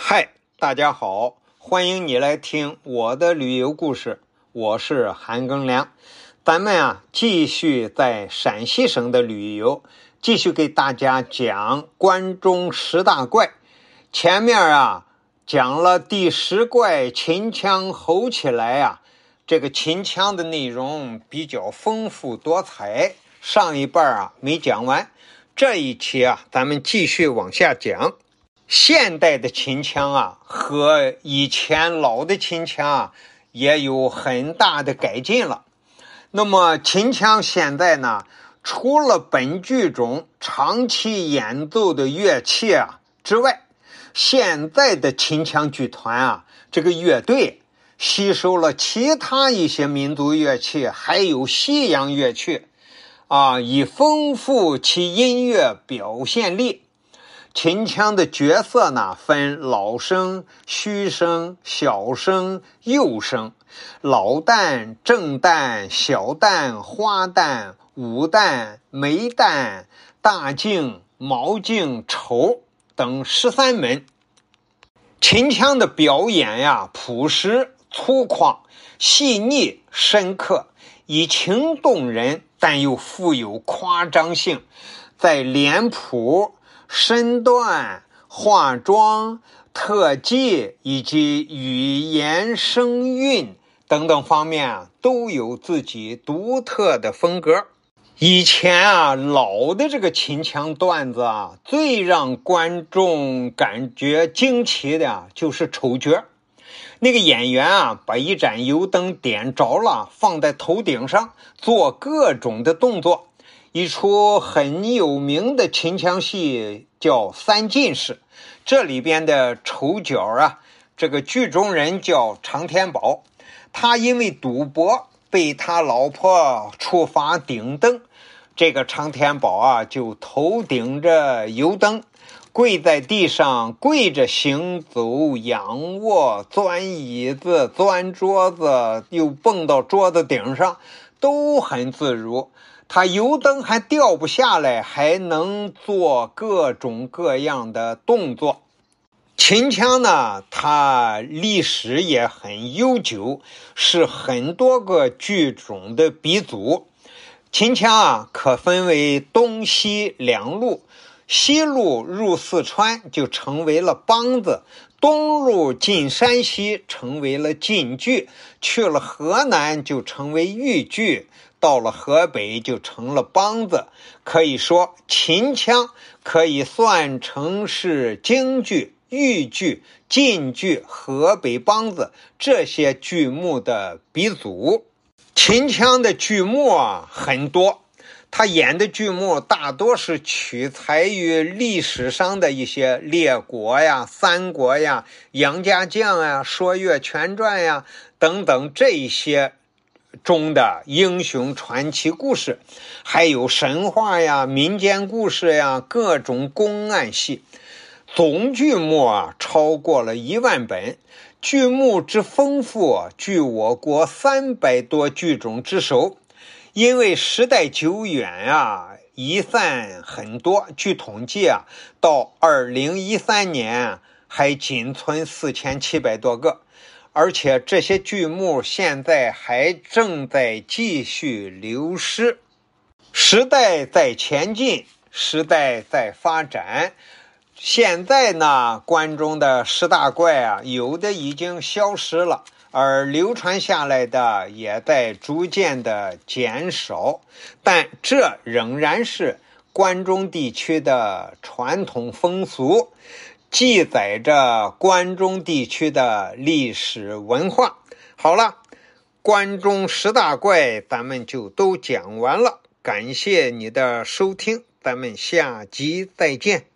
嗨，大家好，欢迎你来听我的旅游故事。我是韩庚良，咱们啊继续在陕西省的旅游，继续给大家讲关中十大怪。前面啊讲了第十怪秦腔吼起来啊，这个秦腔的内容比较丰富多彩，上一半啊没讲完，这一期啊咱们继续往下讲。现代的秦腔啊，和以前老的秦腔啊，也有很大的改进了。那么秦腔现在呢，除了本剧中长期演奏的乐器啊之外，现在的秦腔剧团啊，这个乐队吸收了其他一些民族乐器，还有西洋乐器，啊，以丰富其音乐表现力。秦腔的角色呢，分老生、虚生、小生、幼生。老旦、正旦、小旦、花旦、武旦、梅旦、大净、毛净、丑等十三门。秦腔的表演呀，朴实粗犷、细腻深刻，以情动人，但又富有夸张性，在脸谱。身段、化妆、特技以及语言声韵等等方面啊，都有自己独特的风格。以前啊，老的这个秦腔段子啊，最让观众感觉惊奇的啊，就是丑角。那个演员啊，把一盏油灯点着了，放在头顶上，做各种的动作。一出很有名的秦腔戏叫《三进士》，这里边的丑角啊，这个剧中人叫常天宝，他因为赌博被他老婆处罚顶灯，这个常天宝啊就头顶着油灯，跪在地上跪着行走、仰卧、钻椅子、钻桌子，又蹦到桌子顶上，都很自如。他油灯还掉不下来，还能做各种各样的动作。秦腔呢，它历史也很悠久，是很多个剧种的鼻祖。秦腔啊，可分为东西两路，西路入四川就成为了梆子，东路进山西成为了晋剧，去了河南就成为豫剧。到了河北就成了梆子，可以说秦腔可以算成是京剧、豫剧、晋剧、河北梆子这些剧目的鼻祖。秦腔的剧目啊很多，他演的剧目大多是取材于历史上的一些列国呀、三国呀、杨家将呀、说岳全传呀等等这些。中的英雄传奇故事，还有神话呀、民间故事呀、各种公案戏，总剧目啊超过了一万本。剧目之丰富，据我国三百多剧种之首。因为时代久远啊，遗散很多。据统计啊，到二零一三年还仅存四千七百多个。而且这些剧目现在还正在继续流失。时代在前进，时代在发展。现在呢，关中的十大怪啊，有的已经消失了，而流传下来的也在逐渐的减少。但这仍然是关中地区的传统风俗。记载着关中地区的历史文化。好了，关中十大怪咱们就都讲完了。感谢你的收听，咱们下集再见。